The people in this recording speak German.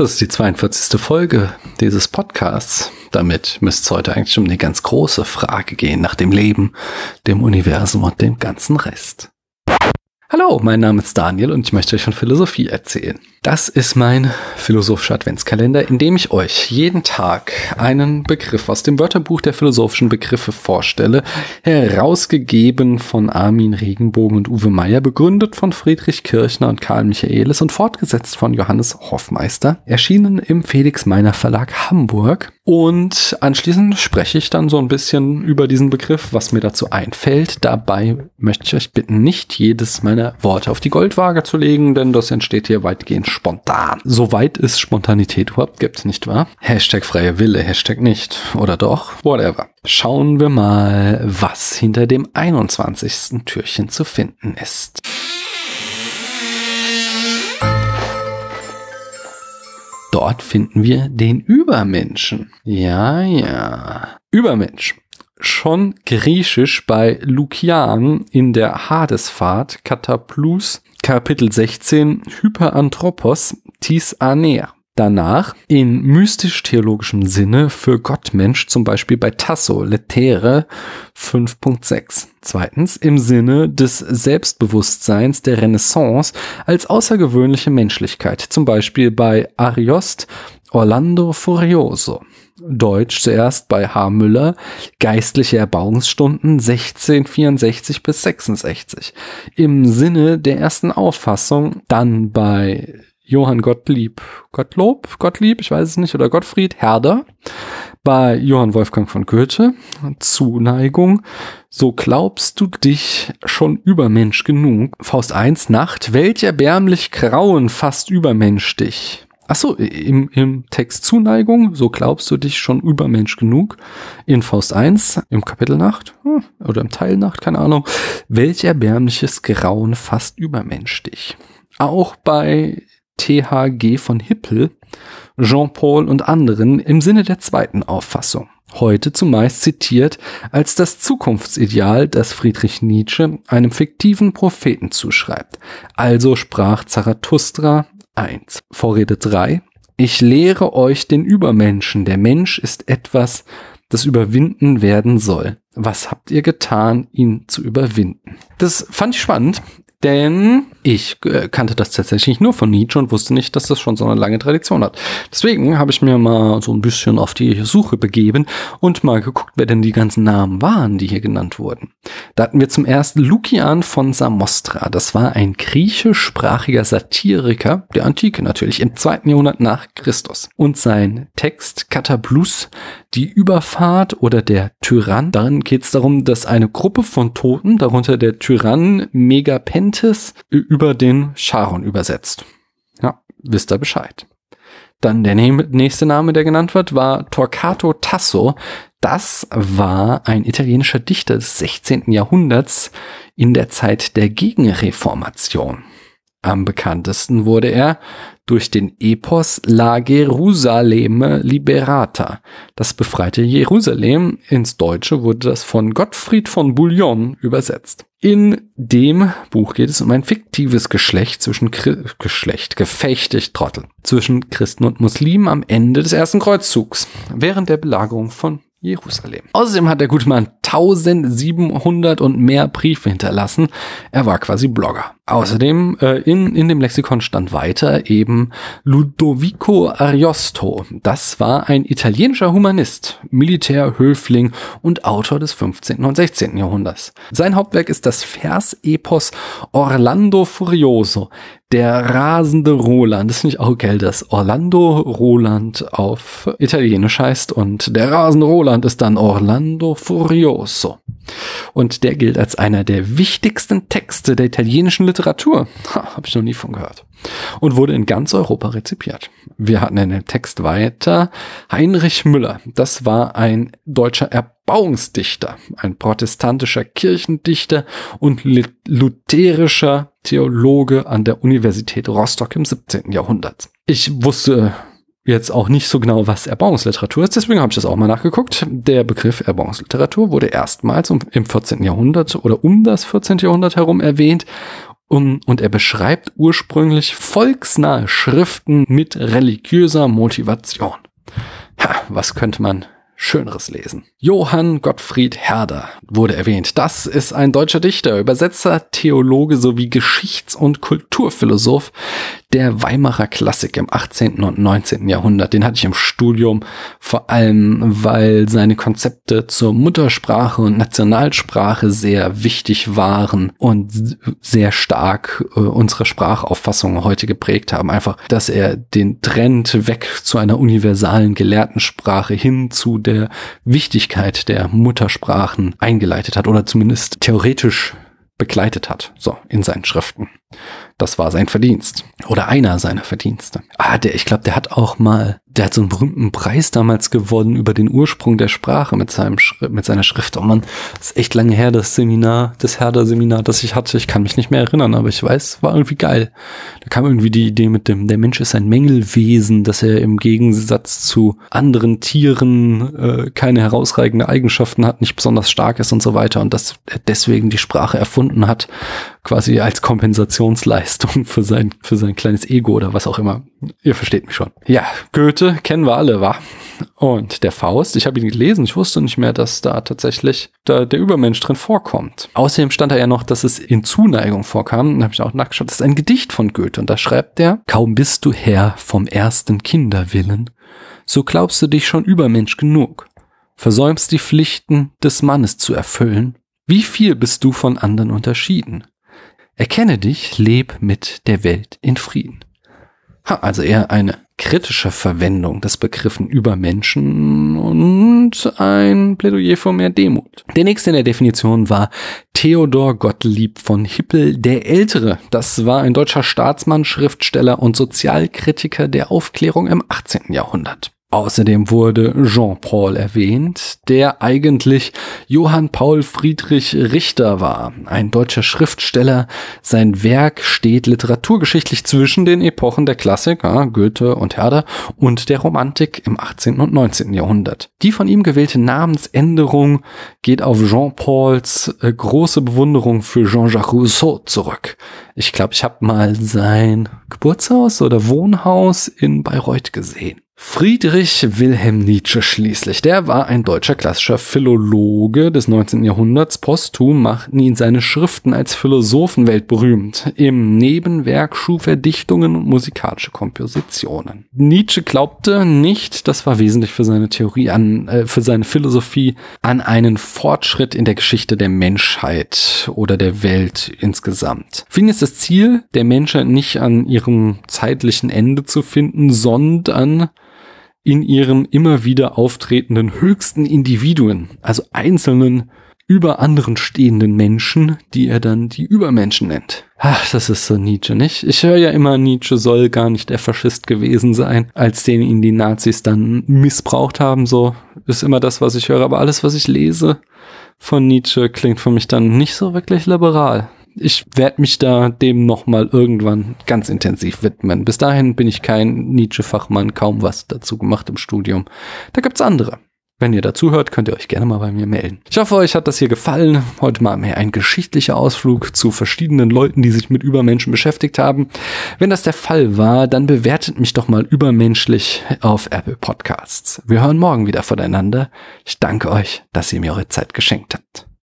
Das ist die 42. Folge dieses Podcasts. Damit müsste es heute eigentlich um eine ganz große Frage gehen nach dem Leben, dem Universum und dem ganzen Rest. Hallo, mein Name ist Daniel und ich möchte euch von Philosophie erzählen. Das ist mein philosophischer Adventskalender, in dem ich euch jeden Tag einen Begriff aus dem Wörterbuch der philosophischen Begriffe vorstelle, herausgegeben von Armin Regenbogen und Uwe Meyer, begründet von Friedrich Kirchner und Karl Michaelis und fortgesetzt von Johannes Hoffmeister, erschienen im Felix Meiner Verlag Hamburg und anschließend spreche ich dann so ein bisschen über diesen Begriff, was mir dazu einfällt. Dabei möchte ich euch bitten, nicht jedes meiner Worte auf die Goldwaage zu legen, denn das entsteht hier weitgehend spontan. Soweit es Spontanität überhaupt gibt, nicht wahr? Hashtag freie Wille, Hashtag nicht. Oder doch? Whatever. Schauen wir mal, was hinter dem 21. Türchen zu finden ist. Dort finden wir den Übermenschen. Ja, ja. Übermensch. Schon griechisch bei Lukian in der Hadesfahrt, Kataplus, Kapitel 16, Hyperanthropos, tis aner. Danach in mystisch-theologischem Sinne für Gottmensch, zum Beispiel bei Tasso, Letere 5.6. Zweitens im Sinne des Selbstbewusstseins der Renaissance als außergewöhnliche Menschlichkeit, zum Beispiel bei Ariost, Orlando Furioso. Deutsch zuerst bei H. Müller, geistliche Erbauungsstunden 1664 bis 66. Im Sinne der ersten Auffassung dann bei Johann Gottlieb, Gottlob, Gottlieb, ich weiß es nicht, oder Gottfried Herder, bei Johann Wolfgang von Goethe, Zuneigung, so glaubst du dich schon übermensch genug. Faust 1 Nacht, welch erbärmlich Grauen fast übermensch dich. Achso, im, im Text Zuneigung, so glaubst du dich schon übermensch genug. In Faust 1, im Kapitel Nacht, hm, oder im Teil Nacht, keine Ahnung, welch erbärmliches Grauen fast übermensch dich. Auch bei THG von Hippel, Jean-Paul und anderen im Sinne der zweiten Auffassung. Heute zumeist zitiert als das Zukunftsideal, das Friedrich Nietzsche einem fiktiven Propheten zuschreibt. Also sprach Zarathustra 1. Vorrede 3. Ich lehre euch den Übermenschen. Der Mensch ist etwas, das überwinden werden soll. Was habt ihr getan, ihn zu überwinden? Das fand ich spannend. Denn ich äh, kannte das tatsächlich nur von Nietzsche und wusste nicht, dass das schon so eine lange Tradition hat. Deswegen habe ich mir mal so ein bisschen auf die Suche begeben und mal geguckt, wer denn die ganzen Namen waren, die hier genannt wurden. Da hatten wir zum ersten Lukian von Samostra. Das war ein griechischsprachiger Satiriker der Antike natürlich, im zweiten Jahrhundert nach Christus. Und sein Text Katablus, die Überfahrt oder der Tyrann, darin geht es darum, dass eine Gruppe von Toten, darunter der Tyrann Megapent Atlantis über den Charon übersetzt. Ja, wisst ihr Bescheid. Dann der nächste Name, der genannt wird, war Torquato Tasso. Das war ein italienischer Dichter des 16. Jahrhunderts in der Zeit der Gegenreformation. Am bekanntesten wurde er durch den Epos La Gerusalemme Liberata. Das befreite Jerusalem. Ins Deutsche wurde das von Gottfried von Bouillon übersetzt. In dem Buch geht es um ein fiktives Geschlecht zwischen Chri Geschlecht, Gefecht, Trottel, zwischen Christen und Muslimen am Ende des ersten Kreuzzugs, während der Belagerung von Jerusalem. Außerdem hat der gute Mann 1700 und mehr Briefe hinterlassen. Er war quasi Blogger. Außerdem äh, in, in dem Lexikon stand weiter eben Ludovico Ariosto. Das war ein italienischer Humanist, Militär, Höfling und Autor des 15. und 16. Jahrhunderts. Sein Hauptwerk ist das Versepos Orlando Furioso, der rasende Roland. Das finde ich auch geil, dass Orlando Roland auf Italienisch heißt und der rasende Roland ist dann Orlando Furioso. Und der gilt als einer der wichtigsten Texte der italienischen Literatur. Ha, Habe ich noch nie von gehört. Und wurde in ganz Europa rezipiert. Wir hatten in dem Text weiter Heinrich Müller. Das war ein deutscher Erbauungsdichter, ein protestantischer Kirchendichter und lutherischer Theologe an der Universität Rostock im 17. Jahrhundert. Ich wusste jetzt auch nicht so genau, was Erbauungsliteratur ist. Deswegen habe ich das auch mal nachgeguckt. Der Begriff Erbauungsliteratur wurde erstmals im 14. Jahrhundert oder um das 14. Jahrhundert herum erwähnt und er beschreibt ursprünglich volksnahe Schriften mit religiöser Motivation. Ha, was könnte man Schöneres lesen. Johann Gottfried Herder wurde erwähnt. Das ist ein deutscher Dichter, Übersetzer, Theologe sowie Geschichts- und Kulturphilosoph der Weimarer Klassik im 18. und 19. Jahrhundert. Den hatte ich im Studium vor allem, weil seine Konzepte zur Muttersprache und Nationalsprache sehr wichtig waren und sehr stark äh, unsere Sprachauffassung heute geprägt haben. Einfach, dass er den Trend weg zu einer universalen Gelehrtensprache hin zu der Wichtigkeit der Muttersprachen eingeleitet hat oder zumindest theoretisch begleitet hat, so in seinen Schriften. Das war sein Verdienst. Oder einer seiner Verdienste. Ah, der, ich glaube, der hat auch mal, der hat so einen berühmten Preis damals gewonnen über den Ursprung der Sprache mit seinem mit seiner Schrift. Oh man, das ist echt lange her, das Seminar, das Herder-Seminar, das ich hatte. Ich kann mich nicht mehr erinnern, aber ich weiß, war irgendwie geil. Da kam irgendwie die Idee mit dem, der Mensch ist ein Mängelwesen, dass er im Gegensatz zu anderen Tieren äh, keine herausragende Eigenschaften hat, nicht besonders stark ist und so weiter und dass er deswegen die Sprache erfunden hat, quasi als Kompensationsleistung für sein, für sein kleines Ego oder was auch immer. Ihr versteht mich schon. Ja, Goethe kennen wir alle, wa? Und der Faust, ich habe ihn gelesen, ich wusste nicht mehr, dass da tatsächlich da der Übermensch drin vorkommt. Außerdem stand da ja noch, dass es in Zuneigung vorkam. Da habe ich auch nachgeschaut. Das ist ein Gedicht von Goethe und da schreibt er, kaum bist du Herr vom ersten Kinderwillen, so glaubst du dich schon Übermensch genug, versäumst die Pflichten des Mannes zu erfüllen. Wie viel bist du von anderen unterschieden? Erkenne dich, leb mit der Welt in Frieden. Ha, also eher eine kritische Verwendung des Begriffen Übermenschen und ein Plädoyer für mehr Demut. Der nächste in der Definition war Theodor Gottlieb von Hippel der Ältere. Das war ein deutscher Staatsmann, Schriftsteller und Sozialkritiker der Aufklärung im 18. Jahrhundert. Außerdem wurde Jean-Paul erwähnt, der eigentlich Johann Paul Friedrich Richter war, ein deutscher Schriftsteller. Sein Werk steht literaturgeschichtlich zwischen den Epochen der Klassik, Goethe und Herder, und der Romantik im 18. und 19. Jahrhundert. Die von ihm gewählte Namensänderung geht auf Jean-Pauls äh, große Bewunderung für Jean-Jacques Rousseau zurück. Ich glaube, ich habe mal sein Geburtshaus oder Wohnhaus in Bayreuth gesehen. Friedrich Wilhelm Nietzsche schließlich, der war ein deutscher klassischer Philologe des 19. Jahrhunderts. Posthum machten ihn seine Schriften als Philosophen weltberühmt. Im Nebenwerk schuf er Dichtungen und musikalische Kompositionen. Nietzsche glaubte nicht, das war wesentlich für seine Theorie an, äh, für seine Philosophie, an einen Fortschritt in der Geschichte der Menschheit oder der Welt insgesamt. Für ihn ist das Ziel der Menschheit nicht an ihrem zeitlichen Ende zu finden, sondern in ihren immer wieder auftretenden höchsten Individuen, also einzelnen über anderen stehenden Menschen, die er dann die Übermenschen nennt. Ach, das ist so Nietzsche, nicht? Ich höre ja immer, Nietzsche soll gar nicht der Faschist gewesen sein, als den ihn die Nazis dann missbraucht haben, so ist immer das, was ich höre. Aber alles, was ich lese von Nietzsche, klingt für mich dann nicht so wirklich liberal ich werde mich da dem nochmal irgendwann ganz intensiv widmen. Bis dahin bin ich kein Nietzsche-Fachmann, kaum was dazu gemacht im Studium. Da gibt's andere. Wenn ihr dazu hört, könnt ihr euch gerne mal bei mir melden. Ich hoffe, euch hat das hier gefallen. Heute mal mehr ein geschichtlicher Ausflug zu verschiedenen Leuten, die sich mit Übermenschen beschäftigt haben. Wenn das der Fall war, dann bewertet mich doch mal übermenschlich auf Apple Podcasts. Wir hören morgen wieder voneinander. Ich danke euch, dass ihr mir eure Zeit geschenkt habt.